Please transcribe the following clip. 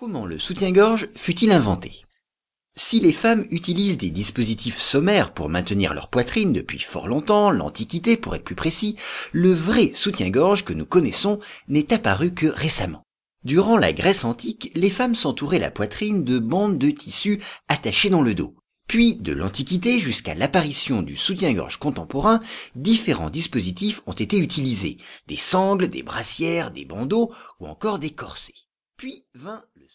Comment le soutien-gorge fut-il inventé? Si les femmes utilisent des dispositifs sommaires pour maintenir leur poitrine depuis fort longtemps, l'Antiquité pour être plus précis, le vrai soutien-gorge que nous connaissons n'est apparu que récemment. Durant la Grèce antique, les femmes s'entouraient la poitrine de bandes de tissu attachées dans le dos. Puis, de l'Antiquité jusqu'à l'apparition du soutien-gorge contemporain, différents dispositifs ont été utilisés. Des sangles, des brassières, des bandeaux ou encore des corsets puis vint le